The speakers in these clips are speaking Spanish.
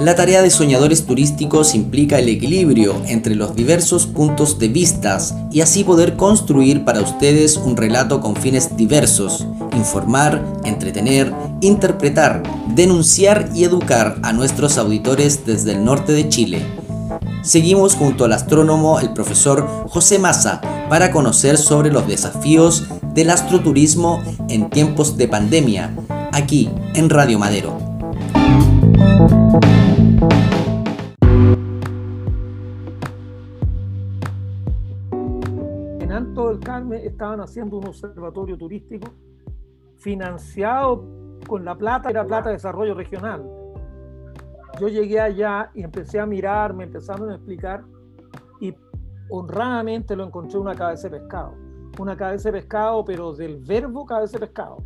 La tarea de soñadores turísticos implica el equilibrio entre los diversos puntos de vistas y así poder construir para ustedes un relato con fines diversos, informar, entretener, interpretar, denunciar y educar a nuestros auditores desde el norte de Chile. Seguimos junto al astrónomo el profesor José Massa para conocer sobre los desafíos del astroturismo en tiempos de pandemia, aquí en Radio Madero. Estaban haciendo un observatorio turístico financiado con la plata, era plata de desarrollo regional. Yo llegué allá y empecé a mirar, me empezaron a explicar y honradamente lo encontré una cabeza de pescado. Una cabeza de pescado, pero del verbo cabeza de pescado.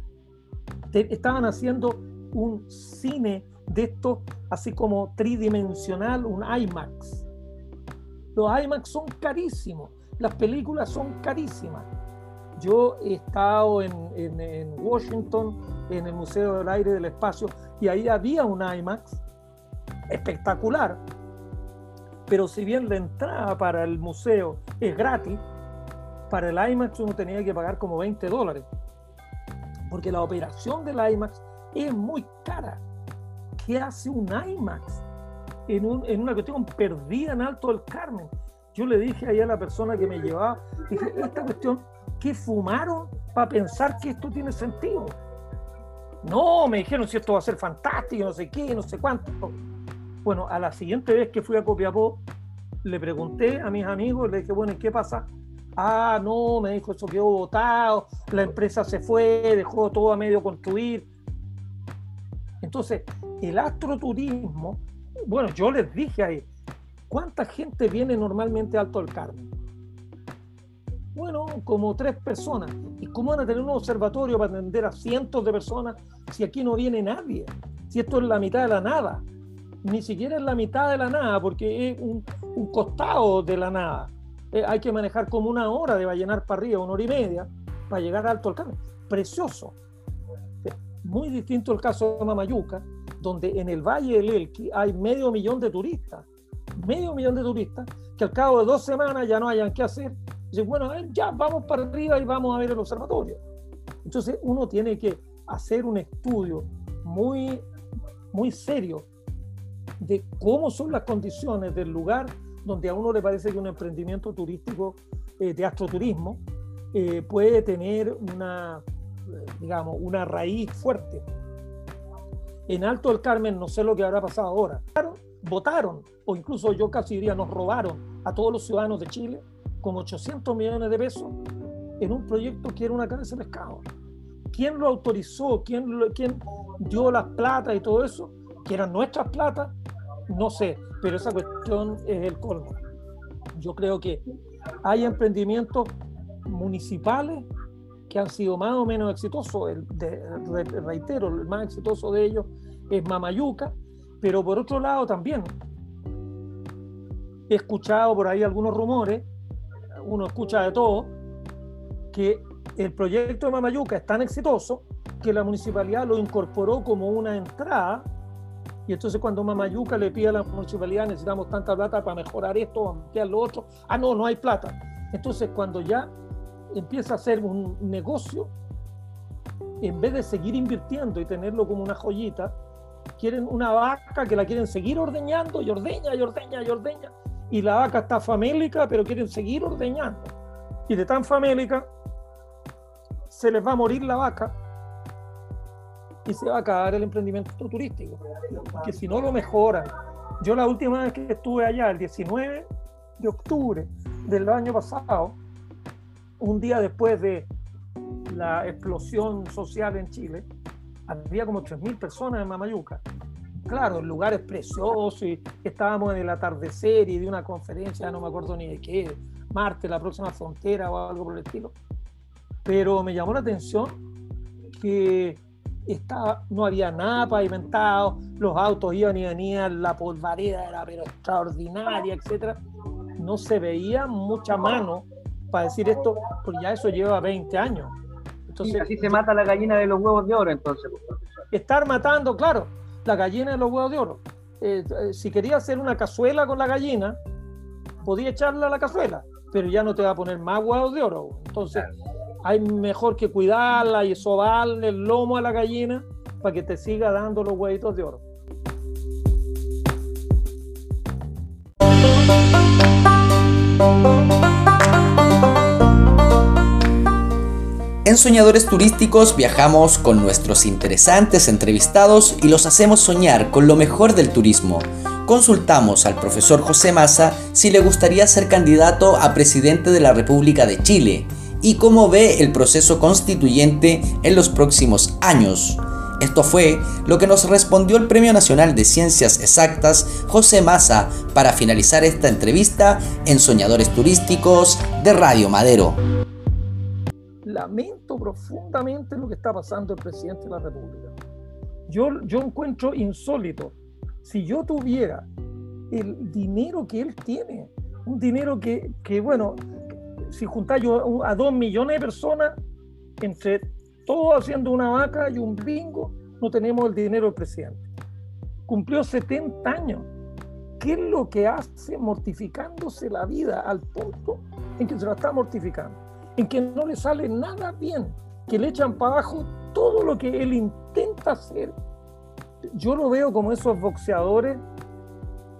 Estaban haciendo un cine de esto así como tridimensional, un IMAX. Los IMAX son carísimos, las películas son carísimas. Yo he estado en, Washington, en el Museo del Aire y del Espacio, y ahí había un IMAX espectacular. Pero si bien la entrada para el museo es gratis, para el IMAX uno tenía que pagar como 20 dólares. Porque la operación del IMAX es muy cara. ¿Qué hace un IMAX en una cuestión perdida en Alto del Carmen? Yo le dije ahí a la persona que me llevaba, dije, esta cuestión, ¿qué fumaron para pensar que esto tiene sentido? No, me dijeron si esto va a ser fantástico, no sé qué, no sé cuánto. Bueno, a la siguiente vez que fui a Copiapó, le pregunté a mis amigos, le dije, bueno, ¿y qué pasa? Ah, no, me dijo, eso quedó votado, la empresa se fue, dejó todo a medio construir. Entonces, el astroturismo, bueno, yo les dije ahí, ¿cuánta gente viene normalmente Alto del Carmen? Bueno, como tres personas. ¿Y cómo van a tener un observatorio para atender a cientos de personas si aquí no viene nadie? Si esto es la mitad de la nada. Ni siquiera es la mitad de la nada, porque es un, costado de la nada. Eh, hay que manejar como una hora de Vallenar para arriba, una hora y media, para llegar a Alto Carmen. Precioso. Muy distinto el caso de Mamayuca, donde en el Valle del Elqui hay medio millón de turistas, medio millón de turistas, que al cabo de dos semanas ya no hayan qué hacer. Dicen, bueno, ya vamos para arriba y vamos a ver el observatorio. Entonces uno tiene que hacer un estudio muy, muy serio de cómo son las condiciones del lugar donde a uno le parece que un emprendimiento turístico eh, de astroturismo eh, puede tener una, digamos, una raíz fuerte. En Alto del Carmen no sé lo que habrá pasado ahora. Votaron, o incluso yo casi diría, nos robaron a todos los ciudadanos de Chile como 800 millones de pesos en un proyecto que era una cabeza de pescado. ¿Quién lo autorizó? ¿Quién, quién dio las plata y todo eso? ¿Que eran nuestras platas? No sé, pero esa cuestión es el colmo. Yo creo que hay emprendimientos municipales que han sido más o menos exitosos. El, reitero, el más exitoso de ellos es Mamayuca, pero por otro lado también he escuchado por ahí algunos rumores, uno escucha de todo, que el proyecto de Mamayuca es tan exitoso que la municipalidad lo incorporó como una entrada y entonces cuando Mamayuca le pide a la municipalidad necesitamos tanta plata para mejorar esto, ampliar lo otro, ah no, no hay plata. Entonces cuando ya empieza a ser un negocio, en vez de seguir invirtiendo y tenerlo como una joyita, quieren una vaca que la quieren seguir ordeñando y ordeña y ordeña y ordeña. Y la vaca está famélica, pero quieren seguir ordeñando. Y de tan famélica, se les va a morir la vaca y se va a acabar el emprendimiento turístico. Que si no lo mejoran. Yo la última vez que estuve allá, el 19 de octubre del año pasado, un día después de la explosión social en Chile, había como 3.000 personas en Mamayuca. Claro, el lugar es precioso y estábamos en el atardecer y de una conferencia, no me acuerdo ni de qué, Marte, la próxima frontera o algo por el estilo. Pero me llamó la atención que estaba, no había nada pavimentado, los autos iban y venían, la polvareda era pero extraordinaria, etc. No se veía mucha mano para decir esto, porque ya eso lleva 20 años. Entonces, así se mata la gallina de los huevos de oro, entonces. Estar matando, claro, la gallina de los huevos de oro. Eh, eh, si quería hacer una cazuela con la gallina, podía echarla a la cazuela, pero ya no te va a poner más huevos de oro. Entonces, hay mejor que cuidarla y sobarle el lomo a la gallina para que te siga dando los huevitos de oro. En Soñadores Turísticos viajamos con nuestros interesantes entrevistados y los hacemos soñar con lo mejor del turismo. Consultamos al profesor José Massa si le gustaría ser candidato a presidente de la República de Chile y cómo ve el proceso constituyente en los próximos años. Esto fue lo que nos respondió el Premio Nacional de Ciencias Exactas José Massa para finalizar esta entrevista en Soñadores Turísticos de Radio Madero lamento profundamente lo que está pasando el presidente de la República. Yo, yo encuentro insólito, si yo tuviera el dinero que él tiene, un dinero que, que bueno, si juntáis a dos millones de personas, entre todos haciendo una vaca y un bingo, no tenemos el dinero del presidente. Cumplió 70 años. ¿Qué es lo que hace mortificándose la vida al punto en que se la está mortificando? En que no le sale nada bien, que le echan para abajo todo lo que él intenta hacer. Yo lo veo como esos boxeadores.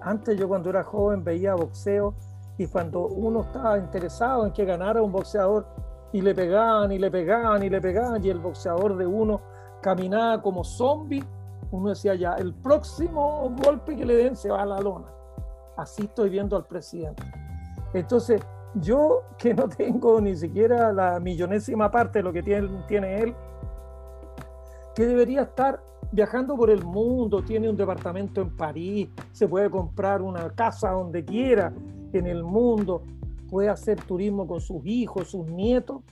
Antes yo cuando era joven veía boxeo y cuando uno estaba interesado en que ganara un boxeador y le pegaban y le pegaban y le pegaban y el boxeador de uno caminaba como zombie, uno decía ya, el próximo golpe que le den se va a la lona. Así estoy viendo al presidente. Entonces, yo que no tengo ni siquiera la millonésima parte de lo que tiene, él, que debería estar viajando por el mundo, tiene un departamento en París, se puede comprar una casa donde quiera en el mundo, puede hacer turismo con sus hijos, sus nietos,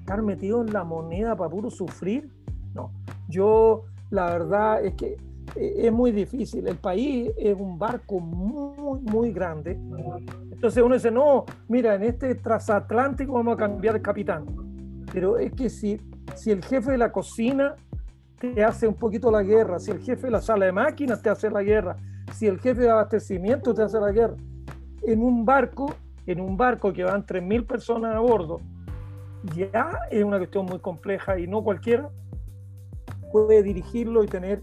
estar metido en la moneda para puro sufrir. No, yo la verdad es que es muy difícil. El país es un barco muy, muy grande. Entonces uno dice, no, mira, en este transatlántico vamos a cambiar el capitán. Pero es que si, si el jefe de la cocina te hace un poquito la guerra, si el jefe de la sala de máquinas te hace la guerra, si el jefe de abastecimiento te hace la guerra, en un barco, en un barco que van 3.000 personas a bordo, ya es una cuestión muy compleja y no cualquiera puede dirigirlo y tener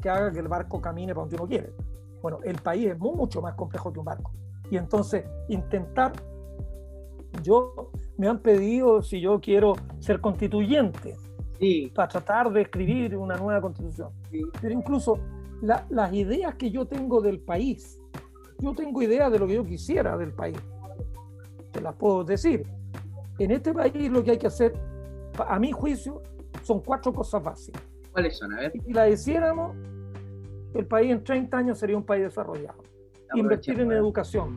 que haga que el barco camine para donde uno quiere. Bueno, el país es mucho más complejo que un barco. Y entonces, intentar, yo me han pedido si yo quiero ser constituyente para tratar de escribir una nueva constitución. Pero incluso las ideas que yo tengo del país, yo tengo ideas de lo que yo quisiera del país. Te las puedo decir. En este país lo que hay que hacer, a mi juicio, son cuatro cosas básicas. ¿Cuáles son? A ver. Si la hiciéramos, el país en 30 años sería un país desarrollado. Invertir en educación.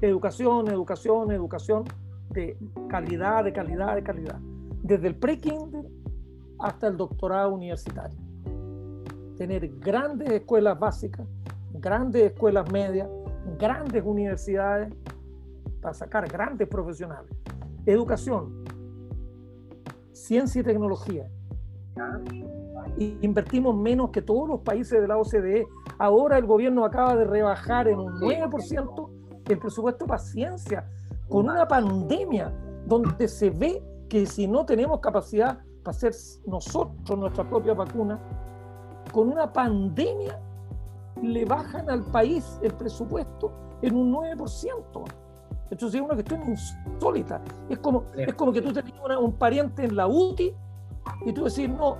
Educación, educación, educación de calidad, de calidad, de calidad. Desde el pre-kinder hasta el doctorado universitario. Tener grandes escuelas básicas, grandes escuelas medias, grandes universidades para sacar grandes profesionales. Educación, ciencia y tecnología, invertimos menos que todos los países de la OCDE. Ahora el gobierno acaba de rebajar en un 9% el presupuesto para ciencia, con una pandemia donde se ve que si no tenemos capacidad para hacer nosotros nuestra propia vacuna, con una pandemia le bajan al país el presupuesto en un 9%. Entonces es una cuestión insólita. Es como, es como que tú tenías un pariente en la UTI y tú decís, no,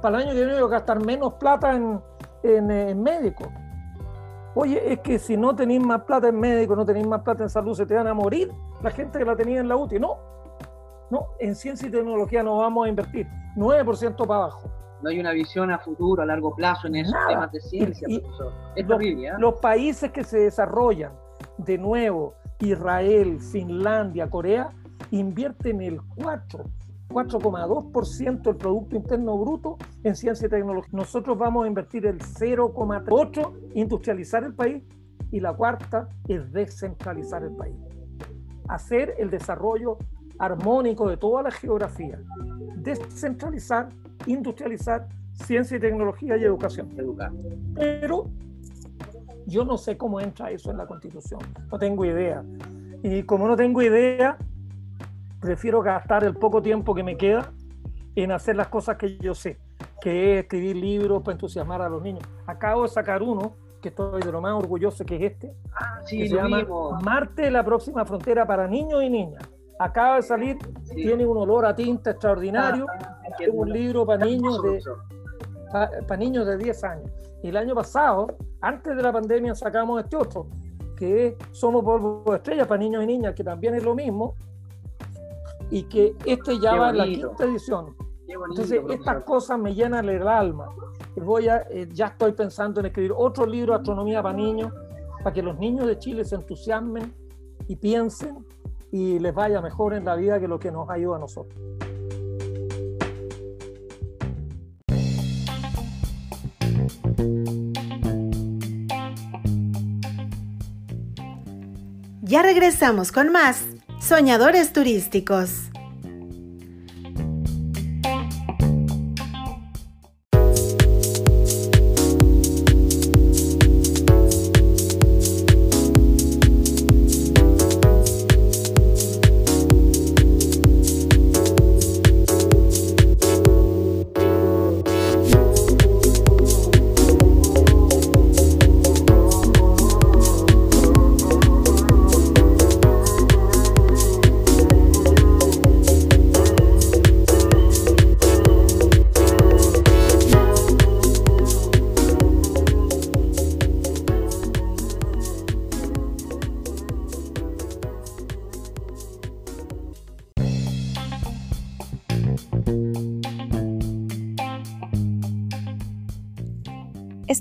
para el año que viene voy a gastar menos plata en, en, médico. Oye, es que si no tenéis más plata en médico, no tenéis más plata en salud, se te van a morir la gente que la tenía en la UTI. No, no, en ciencia y tecnología no vamos a invertir, 9% para abajo. No hay una visión a futuro, a largo plazo en esos temas de ciencia, Es los, ¿eh? los países que se desarrollan, de nuevo, Israel, Finlandia, Corea, invierten el 4, 4,2% del Producto Interno Bruto en ciencia y tecnología. Nosotros vamos a invertir el 0,8% industrializar el país y la cuarta es descentralizar el país. Hacer el desarrollo armónico de toda la geografía. Descentralizar, industrializar, ciencia y tecnología y educación. Pero yo no sé cómo entra eso en la constitución, no tengo idea. Y como no tengo idea, prefiero gastar el poco tiempo que me queda en hacer las cosas que yo sé, que es escribir libros para entusiasmar a los niños. Acabo de sacar uno, que estoy de lo más orgulloso, que es este, Ah, sí, que se llama. Marte, la próxima frontera para niños y niñas. Acaba de salir, Sí. tiene un olor a tinta extraordinario, Ah, es un libro para niños de, para niños de 10 años. Y el año pasado, antes de la pandemia, sacamos este otro, que es Somos Polvo de Estrellas para niños y niñas, que también es lo mismo, y que este ya Qué va en la quinta edición. Bonito, Entonces, estas cosas me llenan el alma. Voy a, eh, ya estoy pensando en escribir otro libro de astronomía para niños, para que los niños de Chile se entusiasmen y piensen y les vaya mejor en la vida que lo que nos ayuda a nosotros. Ya regresamos con más Soñadores Turísticos.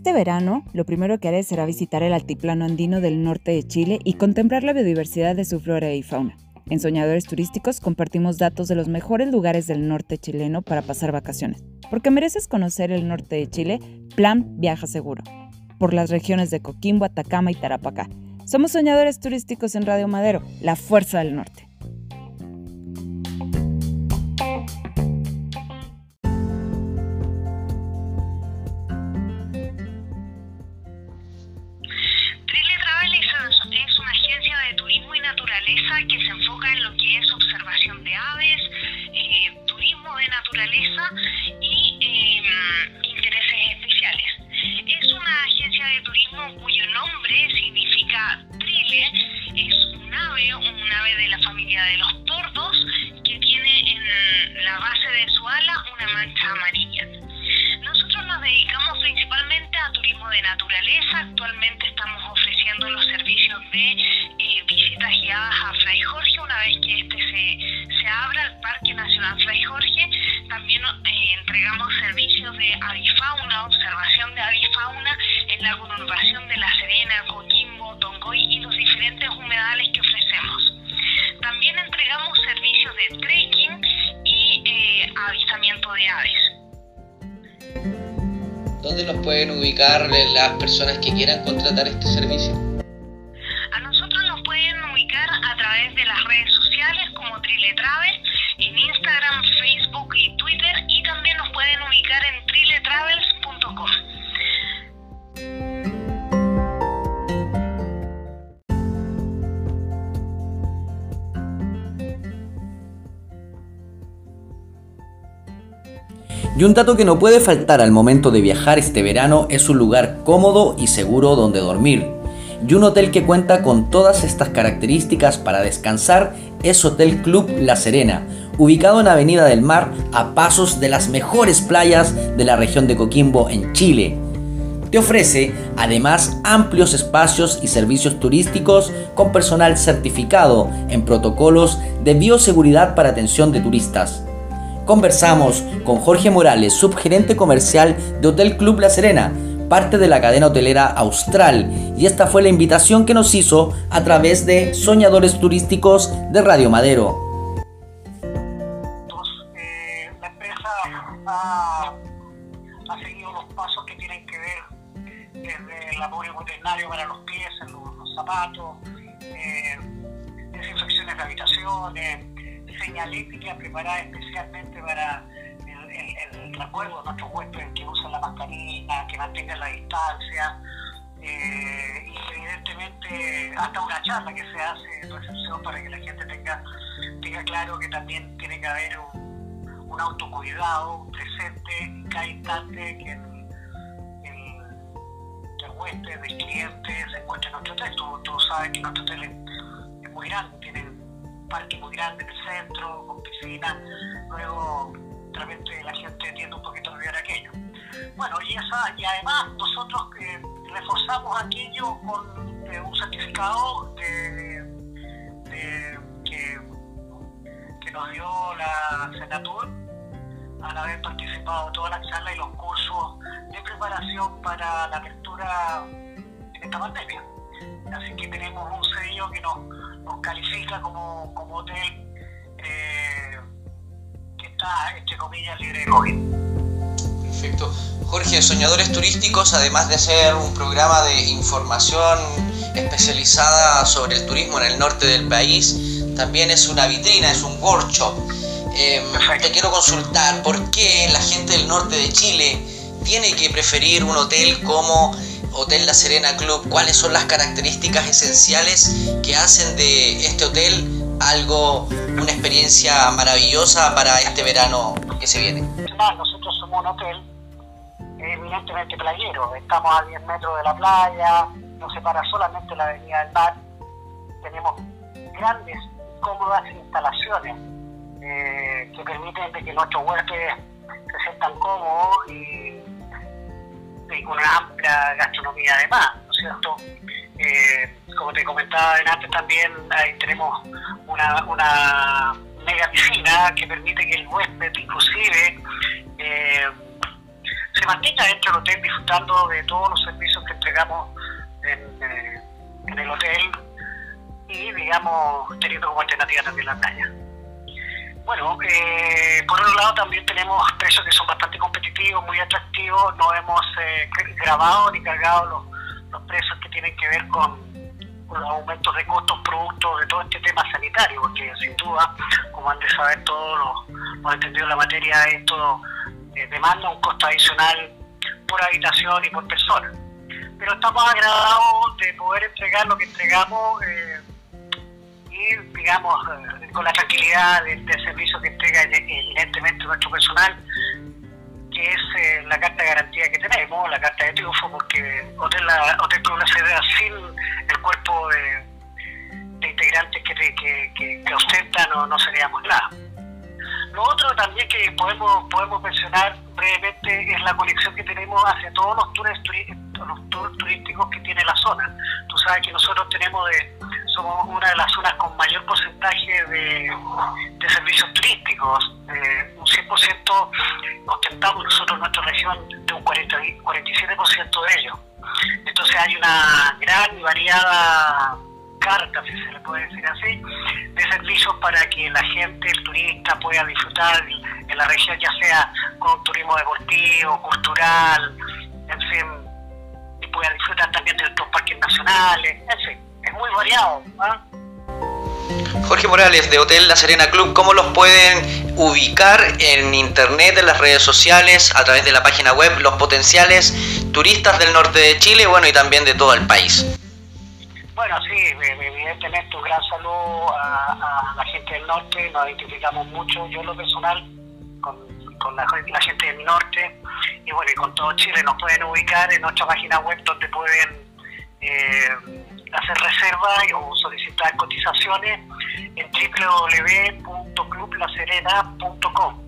Este verano, lo primero que haré será visitar el altiplano andino del norte de Chile y contemplar la biodiversidad de su flora y fauna. En Soñadores Turísticos compartimos datos de los mejores lugares del norte chileno para pasar vacaciones. Porque mereces conocer el norte de Chile, Plan Viaja Seguro. Por las regiones de Coquimbo, Atacama y Tarapacá. Somos Soñadores Turísticos en Radio Madero, la fuerza del norte. Naturaleza. Actualmente estamos ¿Dónde nos pueden ubicar las personas que quieran contratar este servicio? Y un dato que no puede faltar al momento de viajar este verano es un lugar cómodo y seguro donde dormir. Y un hotel que cuenta con todas estas características para descansar es Hotel Club La Serena, ubicado en Avenida del Mar a pasos de las mejores playas de la región de Coquimbo en Chile. Te ofrece además amplios espacios y servicios turísticos con personal certificado en protocolos de bioseguridad para atención de turistas. Conversamos con Jorge Morales, subgerente comercial de Hotel Club La Serena, parte de la cadena hotelera Austral, y esta fue la invitación que nos hizo a través de Soñadores Turísticos de Radio Madero. eh, la empresa ha, seguido los pasos que tienen que ver desde el veterinario para los pies, zapatos, eh, desinfecciones de habitaciones, señalética preparada especialmente para el, recuerdo a nuestros huéspedes que usen la mascarilla, que mantengan la distancia, eh, y evidentemente hasta una charla que se hace en recepción para que la gente tenga, tenga claro que también tiene que haber un, autocuidado presente en cada instante que el, el, el huésped, el cliente se encuentre en nuestro hotel. Tú, tú sabes que nuestro hotel es, es muy grande, tiene parque muy grande en el centro, con piscina, luego realmente la gente tiende un poquito a olvidar aquello. Bueno, y, esa, y además nosotros eh, reforzamos aquello con eh, un certificado de- que, que nos dio la Senatur al haber participado en todas las charlas y los cursos de preparación para la apertura en esta pandemia. Así que tenemos un sello que nos, nos califica como, como hotel eh, que está, entre comillas, libre de COVID. Perfecto. Jorge, Soñadores Turísticos, además de ser un programa de información especializada sobre el turismo en el norte del país, también es una vitrina, es un workshop. Eh, te quiero consultar, ¿por qué la gente del norte de Chile tiene que preferir un hotel como Hotel La Serena Club? ¿Cuáles son las características esenciales que hacen de este hotel algo, una experiencia maravillosa para este verano que se viene? Nosotros somos un hotel eminentemente playero. Estamos a 10 metros de la playa, nos separa solamente la avenida del mar. Tenemos grandes cómodas instalaciones eh, que permiten que nuestros huéspedes se sientan cómodos y, y con una amplia gastronomía además, ¿no es cierto? Eh, como te comentaba antes también, ahí tenemos una, una mega piscina que permite que el huésped inclusive eh, se mantenga dentro del hotel disfrutando de todos los servicios que entregamos en, eh, en el hotel y digamos teniendo como alternativa también la playa. Bueno, eh, por otro lado también tenemos precios que son bastante competitivos, muy atractivos, no hemos eh, grabado ni cargado los, los precios que tienen que ver con, los aumentos de costos producto de todo este tema sanitario, porque sin duda, como han de saber todos los, los entendidos de la materia, esto eh, demanda un costo adicional por habitación y por persona. Pero estamos agradados de poder entregar lo que entregamos eh, y, digamos, con la tranquilidad del, del servicio que entrega evidentemente nuestro personal, que es eh, la carta de garantía que tenemos, la carta de triunfo, porque Hotel, la, Hotel Club La sin el cuerpo de, integrantes que, que, que, ostentan no, no seríamos nada. Lo otro también que podemos podemos mencionar brevemente es la conexión que tenemos hacia todos los tours, los turísticos que tiene la zona. Tú sabes que nosotros tenemos de, somos una de las zonas con mayor porcentaje de, servicios turísticos, eh, un 100% ostentamos nosotros nuestra región de un 40, 47% de ellos. Entonces hay una gran y variada carta, si se le puede decir así, de servicios para que la gente, el turista, pueda disfrutar en la región, ya sea con turismo deportivo, cultural, en fin, y pueda disfrutar también de nuestros parques nacionales, en fin, es muy variado. ¿ah? Jorge Morales de Hotel La Serena Club, ¿cómo los pueden ubicar en internet, en las redes sociales, a través de la página web, los potenciales turistas del norte de Chile, bueno, y también de todo el país? Bueno, sí, evidentemente un gran saludo a, a la gente del norte, nos identificamos mucho, yo en lo personal, con, con la, la, gente del norte, y bueno, y con todo Chile nos pueden ubicar en nuestra página web donde pueden eh, hacer reservas o solicitar cotizaciones en www.clublaserena.com.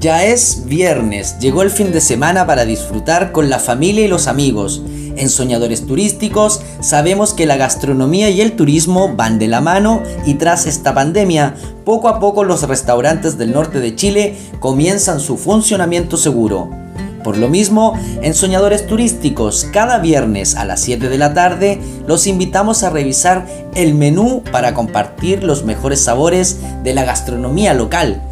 Ya es viernes, llegó el fin de semana para disfrutar con la familia y los amigos. En Soñadores Turísticos sabemos que la gastronomía y el turismo van de la mano y tras esta pandemia, poco a poco los restaurantes del norte de Chile comienzan su funcionamiento seguro. Por lo mismo, en Soñadores Turísticos, cada viernes a las 7 de la tarde, los invitamos a revisar el menú para compartir los mejores sabores de la gastronomía local.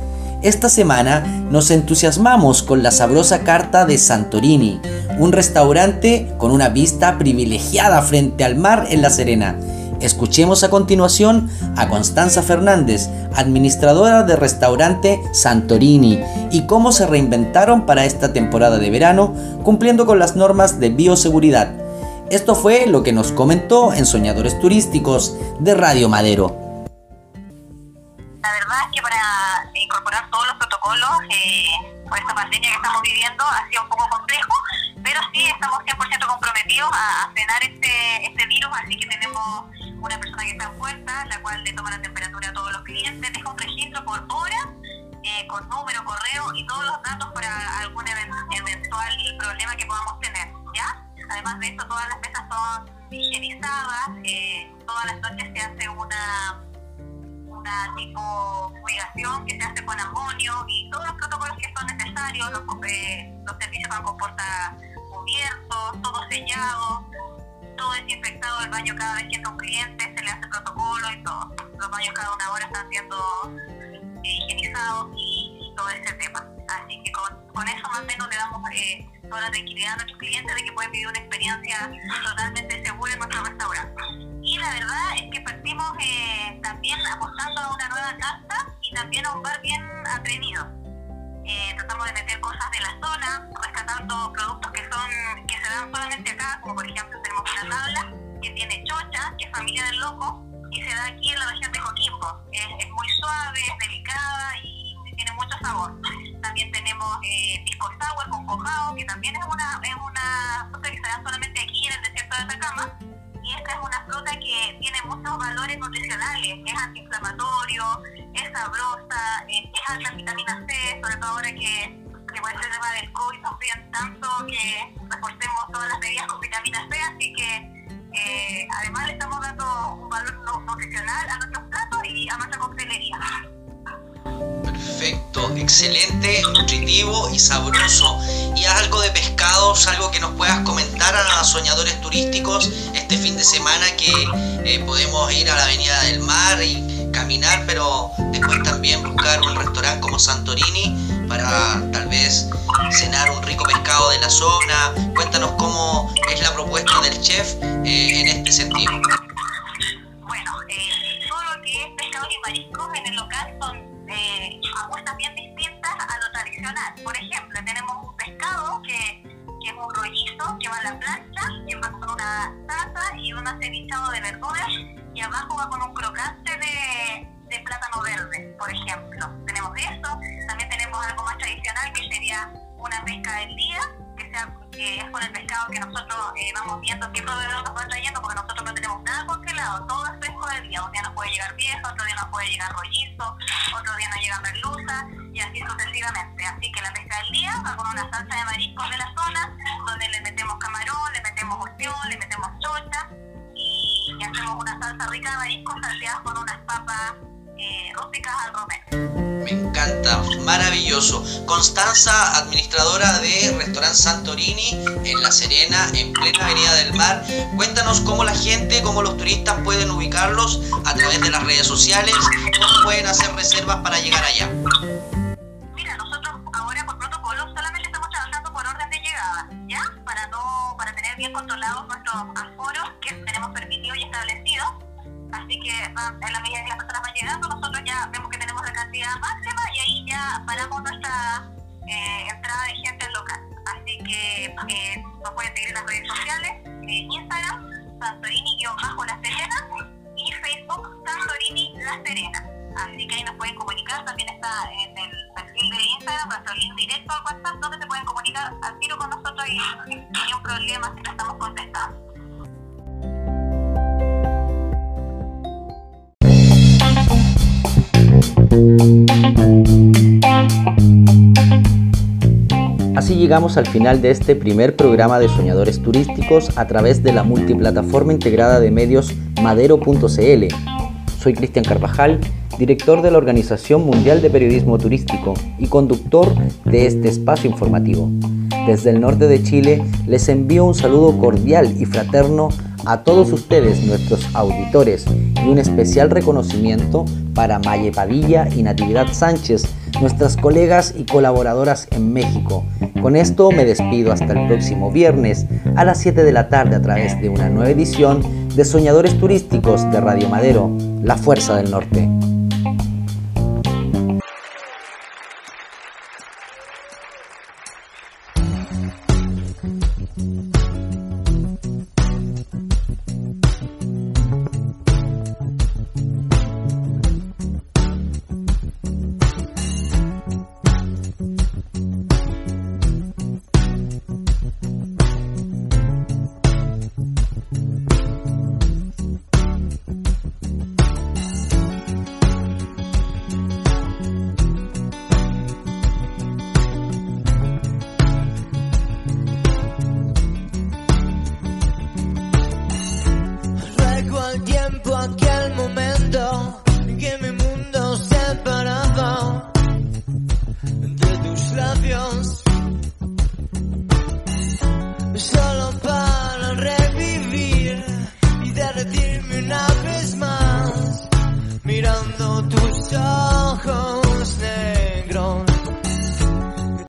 Esta semana nos entusiasmamos con la sabrosa carta de Santorini, un restaurante con una vista privilegiada frente al mar en La Serena. Escuchemos a continuación a Constanza Fernández, administradora de restaurante Santorini, y cómo se reinventaron para esta temporada de verano cumpliendo con las normas de bioseguridad. Esto fue lo que nos comentó en Soñadores Turísticos de Radio Madero. La verdad es que para incorporar todos los protocolos eh, por esta pandemia que estamos viviendo ha sido un poco complejo, pero sí estamos 100% comprometidos a frenar este, este así que tenemos una persona que está en puerta, la cual le toma la temperatura a todos los clientes, deja un registro por hora, eh, con número, correo y todos los datos para algún eventual problema que podamos tener, ¿ya? Además de esto, todas las mesas son higienizadas, eh, todas las noches se hace una una tipo fumigación que se hace con amonio y todos los protocolos que son necesarios, los, eh, los servicios van con puertas cubiertos, todo sellado, todo desinfectado el baño cada vez que entra un cliente, se le hace protocolo y todo. Los baños cada una hora están siendo eh, higienizados y, todo ese tema. Así que con, eso más o menos le damos eh, toda la tranquilidad a nuestros clientes de que pueden vivir una experiencia totalmente segura en nuestro restaurante. Familia del loco, y se da aquí en la región de Coquimbo. Es, muy suave, es delicada y tiene mucho sabor. También tenemos eh, pisco sour con cojao, que también es una, es una fruta que se da solamente aquí en el desierto de Atacama. Y esta es una fruta que tiene muchos valores nutricionales, es antiinflamatorio, es sabrosa, es alta en vitamina C, sobre todo ahora que, que con este tema del COVID nos piden tanto que reforcemos todas las medidas con vitamina C, así que eh, además le estamos dando un valor nu- nutricional a nuestros platos y a nuestra coctelería. Perfecto, excelente, nutritivo y sabroso. ¿Y algo de pescados, algo que nos puedas comentar a soñadores turísticos este fin de semana que eh, podemos ir a la Avenida del Mar y caminar, pero después también buscar un restaurante como Santorini para tal vez cenar un rico pescado de la zona? Cuéntanos cómo es la propuesta del chef eh, en este sentido. Bueno, eh, todo lo que es pescado y mariscos en el local son eh, apuestas bien distintas a lo tradicional. Por ejemplo, tenemos un pescado que, que es un rollizo que va a la plancha, que va con una salsa y un acevichado de verduras y abajo va con un crocante de, de plátano verde, por ejemplo. Tenemos eso, también tenemos algo más tradicional que sería una pesca del día, que, sea, que es con el pescado que nosotros eh, vamos viendo qué proveedor nos va trayendo, porque nosotros no tenemos nada congelado, todo es fresco del día. Un día nos puede llegar viejo, otro día nos puede llegar rollizo, otro día nos llega merluza y así sucesivamente. Así que la pesca del día va con una salsa de mariscos de la zona, donde le metemos camarón, le metemos ostión, le metemos chocha y, y hacemos una salsa rica de mariscos salteadas con unas papas eh, rústicas al romero. Me encanta, maravilloso. Constanza, administradora de Restaurante Santorini en La Serena, en plena Avenida del Mar. Cuéntanos cómo la gente, cómo los turistas pueden ubicarlos a través de las redes sociales, cómo pueden hacer reservas para llegar allá. Mira, nosotros ahora por protocolo solamente estamos trabajando por orden de llegada, ¿ya? Para no, para tener bien controlados nuestros aforos que tenemos permitidos y establecidos. Así que en la medida que las personas van llegando, nosotros ya vemos que tenemos la cantidad máxima y ahí ya paramos nuestra eh, entrada de gente al local. Así que eh, nos pueden seguir en las redes sociales, en Instagram, Santorini-La Serena y Facebook Santorini La Serena. Así que ahí nos pueden comunicar, también está en el perfil de Instagram, nuestro link directo al WhatsApp, donde se pueden comunicar al tiro con nosotros y sin un problema, siempre estamos contestando. Así llegamos al final de este primer programa de Soñadores Turísticos a través de la multiplataforma integrada de medios madero.cl. Soy Cristian Carvajal, director de la Organización Mundial de Periodismo Turístico y conductor de este espacio informativo. Desde el norte de Chile les envío un saludo cordial y fraterno a todos ustedes, nuestros auditores, y un especial reconocimiento para Maye Padilla y Natividad Sánchez, nuestras colegas y colaboradoras en México. Con esto me despido hasta el próximo viernes a las 7 de la tarde a través de una nueva edición de Soñadores Turísticos de Radio Madero, La Fuerza del Norte.